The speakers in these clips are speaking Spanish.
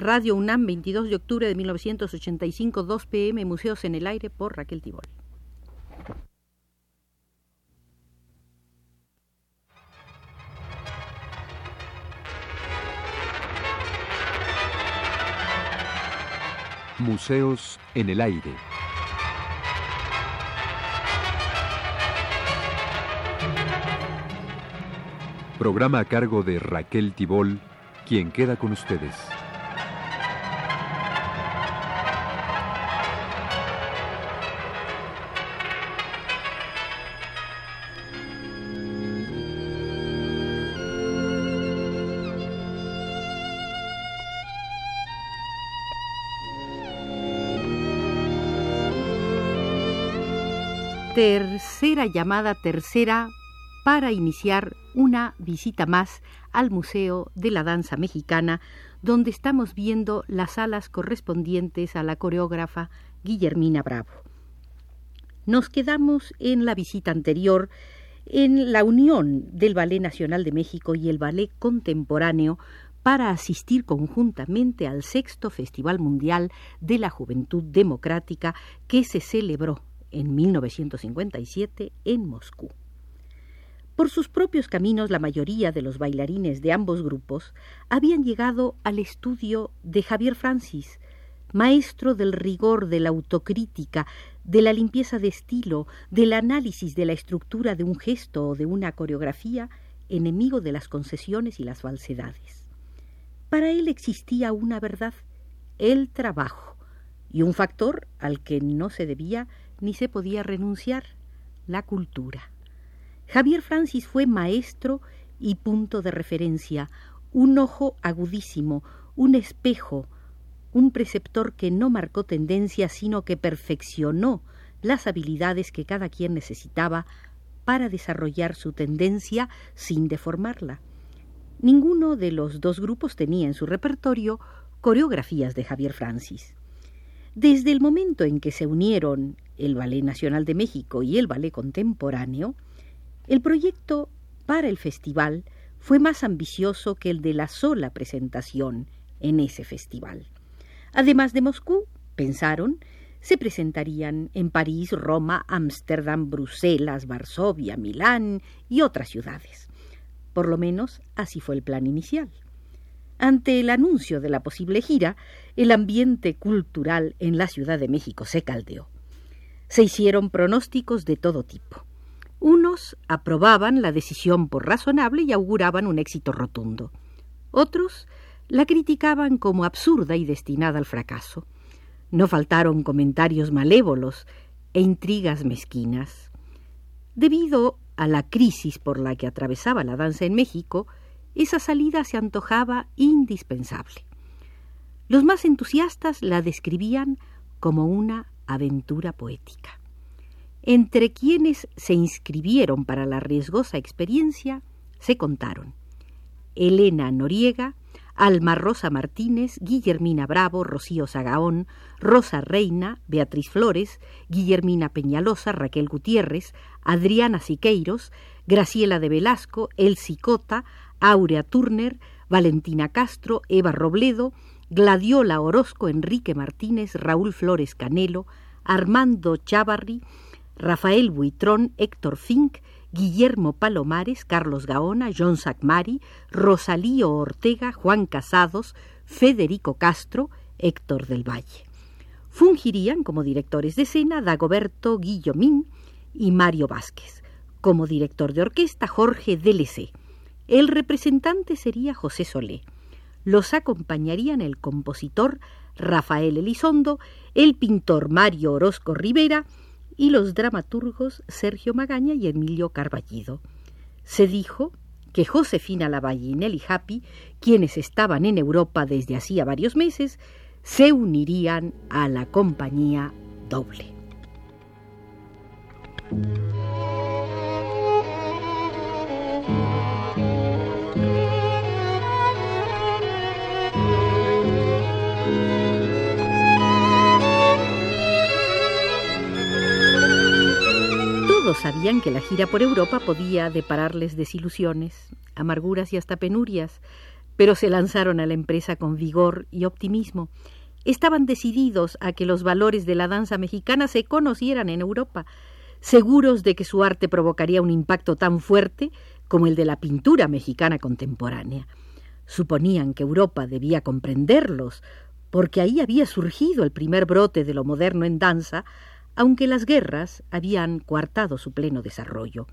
Radio UNAM, 22 de octubre de 1985, 2 pm, Museos en el Aire, por Raquel Tibol. Museos en el Aire. Programa a cargo de Raquel Tibol, quien queda con ustedes. Tercera llamada, tercera para iniciar una visita más al Museo de la Danza Mexicana, donde estamos viendo las salas correspondientes a la coreógrafa Guillermina Bravo. Nos quedamos en la visita anterior en la unión del Ballet Nacional de México y el Ballet Contemporáneo para asistir conjuntamente al sexto Festival Mundial de la Juventud Democrática que se celebró en 1957 en Moscú. Por sus propios caminos la mayoría de los bailarines de ambos grupos habían llegado al estudio de Javier Francis, maestro del rigor de la autocrítica, de la limpieza de estilo, del análisis de la estructura de un gesto o de una coreografía, enemigo de las concesiones y las falsedades. Para él existía una verdad, el trabajo, y un factor al que no se debía ni se podía renunciar, la cultura. Javier Francis fue maestro y punto de referencia, un ojo agudísimo, un espejo, un preceptor que no marcó tendencia, sino que perfeccionó las habilidades que cada quien necesitaba para desarrollar su tendencia sin deformarla. Ninguno de los dos grupos tenía en su repertorio coreografías de Javier Francis. Desde el momento en que se unieron el Ballet Nacional de México y el Ballet Contemporáneo, el proyecto para el festival fue más ambicioso que el de la sola presentación en ese festival. Además de Moscú, pensaron, se presentarían en París, Roma, Ámsterdam, Bruselas, Varsovia, Milán y otras ciudades. Por lo menos así fue el plan inicial. Ante el anuncio de la posible gira, el ambiente cultural en la Ciudad de México se caldeó. Se hicieron pronósticos de todo tipo. Unos aprobaban la decisión por razonable y auguraban un éxito rotundo. Otros la criticaban como absurda y destinada al fracaso. No faltaron comentarios malévolos e intrigas mezquinas. Debido a la crisis por la que atravesaba la danza en México, esa salida se antojaba indispensable. Los más entusiastas la describían como una aventura poética. Entre quienes se inscribieron para la riesgosa experiencia se contaron Elena Noriega, Alma Rosa Martínez, Guillermina Bravo, Rocío Sagaón, Rosa Reina, Beatriz Flores, Guillermina Peñalosa, Raquel Gutiérrez, Adriana Siqueiros, Graciela de Velasco, El Cicota, Aurea Turner, Valentina Castro, Eva Robledo, Gladiola Orozco, Enrique Martínez, Raúl Flores Canelo, Armando Chavarri, Rafael Buitrón, Héctor Fink, Guillermo Palomares, Carlos Gaona, John Sacmari, Rosalío Ortega, Juan Casados, Federico Castro, Héctor del Valle. Fungirían como directores de escena Dagoberto Guillomín y Mario Vázquez. Como director de orquesta Jorge DLC. El representante sería José Solé. Los acompañarían el compositor Rafael Elizondo, el pintor Mario Orozco Rivera, y los dramaturgos Sergio Magaña y Emilio Carballido. Se dijo que Josefina Lavalle y Nelly quienes estaban en Europa desde hacía varios meses, se unirían a la compañía doble. Sabían que la gira por Europa podía depararles desilusiones, amarguras y hasta penurias, pero se lanzaron a la empresa con vigor y optimismo. Estaban decididos a que los valores de la danza mexicana se conocieran en Europa, seguros de que su arte provocaría un impacto tan fuerte como el de la pintura mexicana contemporánea. Suponían que Europa debía comprenderlos, porque ahí había surgido el primer brote de lo moderno en danza, aunque las guerras habían coartado su pleno desarrollo.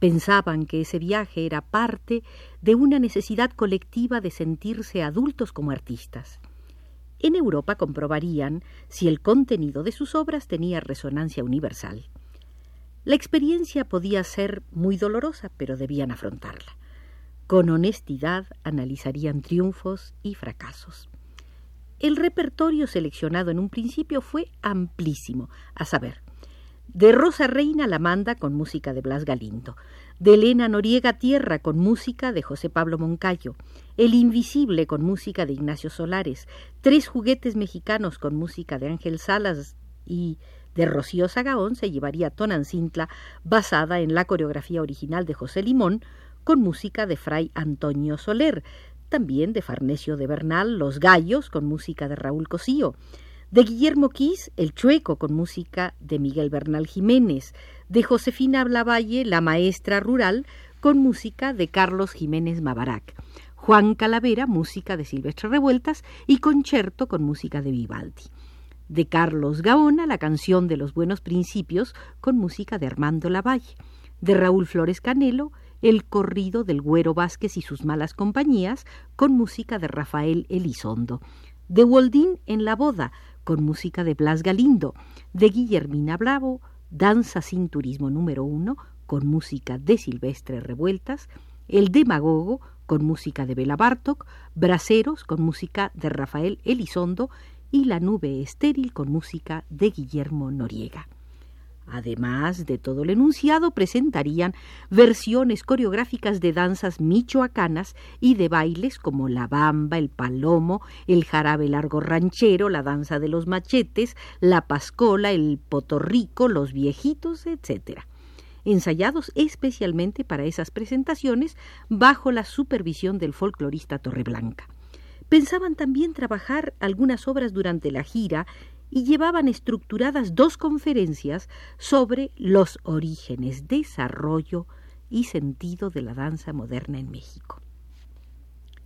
Pensaban que ese viaje era parte de una necesidad colectiva de sentirse adultos como artistas. En Europa comprobarían si el contenido de sus obras tenía resonancia universal. La experiencia podía ser muy dolorosa, pero debían afrontarla. Con honestidad analizarían triunfos y fracasos. El repertorio seleccionado en un principio fue amplísimo, a saber, de Rosa Reina la manda con música de Blas Galindo, de Elena Noriega Tierra con música de José Pablo Moncayo, El Invisible con música de Ignacio Solares, Tres Juguetes Mexicanos con música de Ángel Salas y de Rocío Sagaón se llevaría Tonancintla basada en la coreografía original de José Limón con música de Fray Antonio Soler, también de Farnesio de Bernal Los Gallos con música de Raúl Cosío, de Guillermo Quis, El Chueco, con música de Miguel Bernal Jiménez, de Josefina Blavalle, La Maestra Rural, con música de Carlos Jiménez Mabarac, Juan Calavera, música de Silvestre Revueltas, y Concerto con música de Vivaldi. De Carlos Gaona, la canción de los buenos principios, con música de Armando Lavalle. De Raúl Flores Canelo, el corrido del Güero Vázquez y sus malas compañías, con música de Rafael Elizondo. De Woldín en la boda, con música de Blas Galindo, de Guillermina Bravo, Danza sin Turismo número uno, con música de Silvestre Revueltas, El Demagogo, con música de Bela Bartok, Braceros, con música de Rafael Elizondo, y La Nube Estéril, con música de Guillermo Noriega. Además de todo el enunciado, presentarían versiones coreográficas de danzas michoacanas y de bailes como la bamba, el palomo, el jarabe largo ranchero, la danza de los machetes, la pascola, el potorrico, los viejitos, etc. Ensayados especialmente para esas presentaciones bajo la supervisión del folclorista Torreblanca. Pensaban también trabajar algunas obras durante la gira y llevaban estructuradas dos conferencias sobre los orígenes, desarrollo y sentido de la danza moderna en México.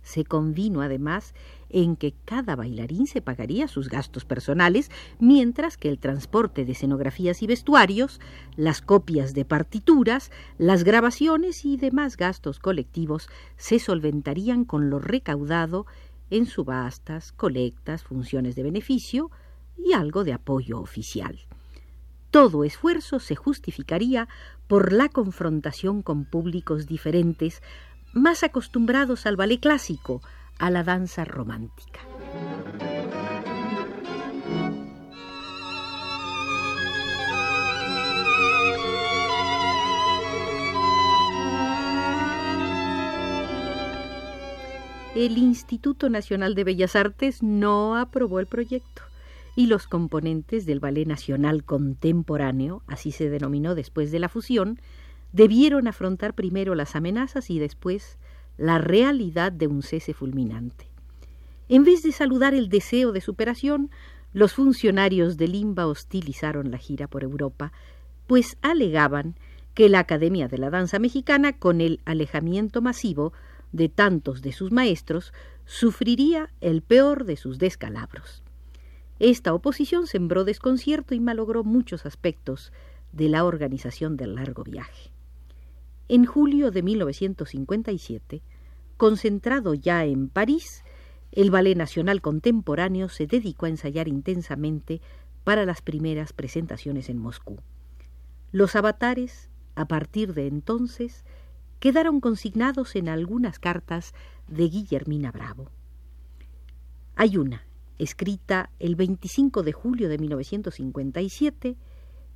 Se convino además en que cada bailarín se pagaría sus gastos personales, mientras que el transporte de escenografías y vestuarios, las copias de partituras, las grabaciones y demás gastos colectivos se solventarían con lo recaudado en subastas, colectas, funciones de beneficio, y algo de apoyo oficial. Todo esfuerzo se justificaría por la confrontación con públicos diferentes, más acostumbrados al ballet clásico, a la danza romántica. El Instituto Nacional de Bellas Artes no aprobó el proyecto y los componentes del Ballet Nacional Contemporáneo, así se denominó después de la fusión, debieron afrontar primero las amenazas y después la realidad de un cese fulminante. En vez de saludar el deseo de superación, los funcionarios de Limba hostilizaron la gira por Europa, pues alegaban que la Academia de la Danza Mexicana, con el alejamiento masivo de tantos de sus maestros, sufriría el peor de sus descalabros. Esta oposición sembró desconcierto y malogró muchos aspectos de la organización del largo viaje. En julio de 1957, concentrado ya en París, el Ballet Nacional Contemporáneo se dedicó a ensayar intensamente para las primeras presentaciones en Moscú. Los avatares, a partir de entonces, quedaron consignados en algunas cartas de Guillermina Bravo. Hay una, escrita el 25 de julio de 1957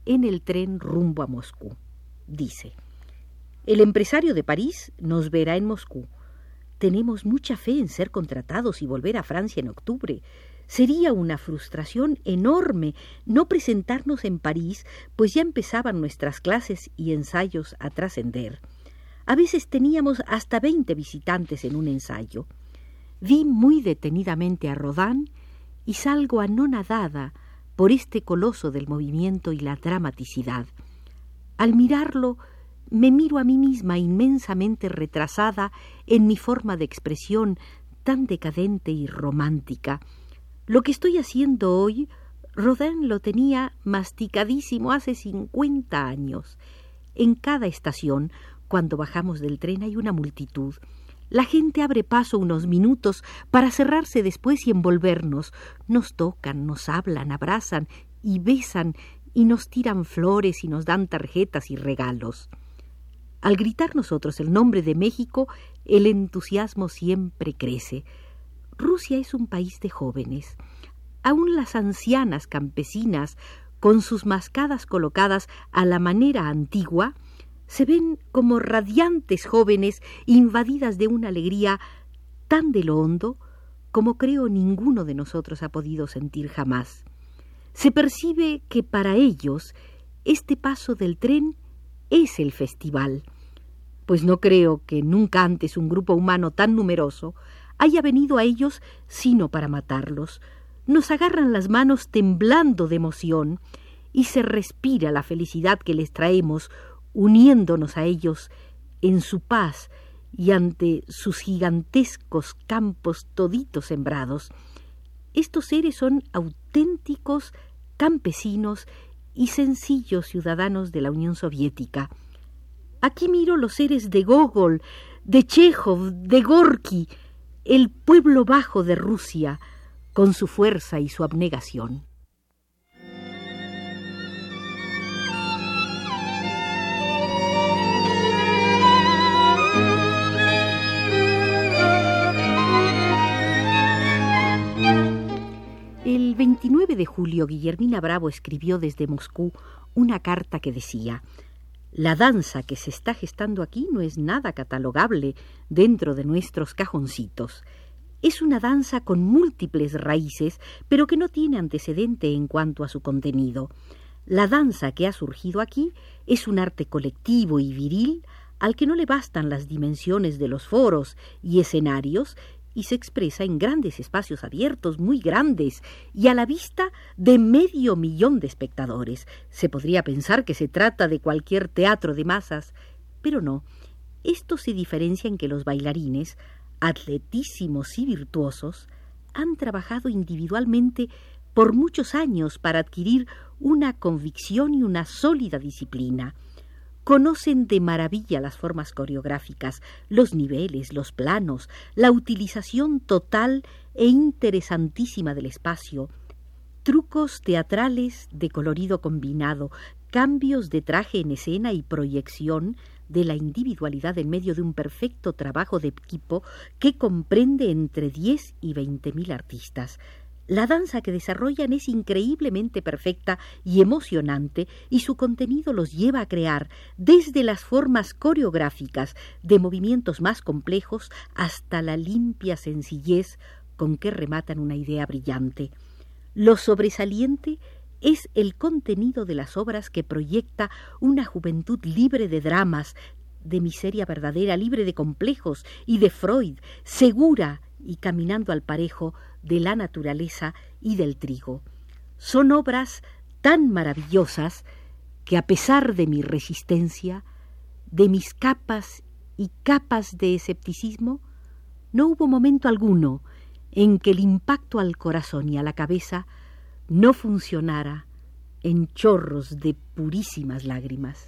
en el tren rumbo a Moscú. Dice, el empresario de París nos verá en Moscú. Tenemos mucha fe en ser contratados y volver a Francia en octubre. Sería una frustración enorme no presentarnos en París, pues ya empezaban nuestras clases y ensayos a trascender. A veces teníamos hasta veinte visitantes en un ensayo. vi muy detenidamente a Rodin y salgo anonadada por este coloso del movimiento y la dramaticidad. Al mirarlo, me miro a mí misma inmensamente retrasada en mi forma de expresión tan decadente y romántica. Lo que estoy haciendo hoy, Rodin lo tenía masticadísimo hace cincuenta años. En cada estación, cuando bajamos del tren, hay una multitud. La gente abre paso unos minutos para cerrarse después y envolvernos. Nos tocan, nos hablan, abrazan y besan y nos tiran flores y nos dan tarjetas y regalos. Al gritar nosotros el nombre de México, el entusiasmo siempre crece. Rusia es un país de jóvenes. Aún las ancianas campesinas, con sus mascadas colocadas a la manera antigua, se ven como radiantes jóvenes invadidas de una alegría tan de lo hondo como creo ninguno de nosotros ha podido sentir jamás. Se percibe que para ellos este paso del tren es el festival, pues no creo que nunca antes un grupo humano tan numeroso haya venido a ellos sino para matarlos. Nos agarran las manos temblando de emoción y se respira la felicidad que les traemos uniéndonos a ellos en su paz y ante sus gigantescos campos toditos sembrados. Estos seres son auténticos campesinos y sencillos ciudadanos de la Unión Soviética. Aquí miro los seres de Gogol, de Chejov, de Gorky, el pueblo bajo de Rusia, con su fuerza y su abnegación. 29 de julio Guillermina Bravo escribió desde Moscú una carta que decía La danza que se está gestando aquí no es nada catalogable dentro de nuestros cajoncitos. Es una danza con múltiples raíces, pero que no tiene antecedente en cuanto a su contenido. La danza que ha surgido aquí es un arte colectivo y viril al que no le bastan las dimensiones de los foros y escenarios y se expresa en grandes espacios abiertos, muy grandes, y a la vista de medio millón de espectadores. Se podría pensar que se trata de cualquier teatro de masas, pero no. Esto se diferencia en que los bailarines, atletísimos y virtuosos, han trabajado individualmente por muchos años para adquirir una convicción y una sólida disciplina conocen de maravilla las formas coreográficas, los niveles, los planos, la utilización total e interesantísima del espacio, trucos teatrales de colorido combinado, cambios de traje en escena y proyección de la individualidad en medio de un perfecto trabajo de equipo que comprende entre diez y veinte mil artistas, la danza que desarrollan es increíblemente perfecta y emocionante y su contenido los lleva a crear desde las formas coreográficas de movimientos más complejos hasta la limpia sencillez con que rematan una idea brillante. Lo sobresaliente es el contenido de las obras que proyecta una juventud libre de dramas, de miseria verdadera, libre de complejos y de Freud, segura y caminando al parejo de la naturaleza y del trigo. Son obras tan maravillosas que a pesar de mi resistencia, de mis capas y capas de escepticismo, no hubo momento alguno en que el impacto al corazón y a la cabeza no funcionara en chorros de purísimas lágrimas.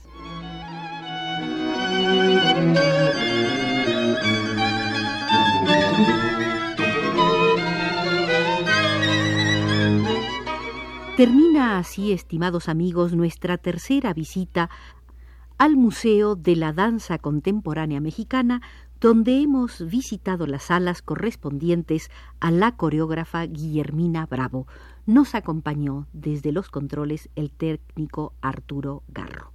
Termina así, estimados amigos, nuestra tercera visita al Museo de la Danza Contemporánea Mexicana, donde hemos visitado las salas correspondientes a la coreógrafa Guillermina Bravo. Nos acompañó desde los controles el técnico Arturo Garro.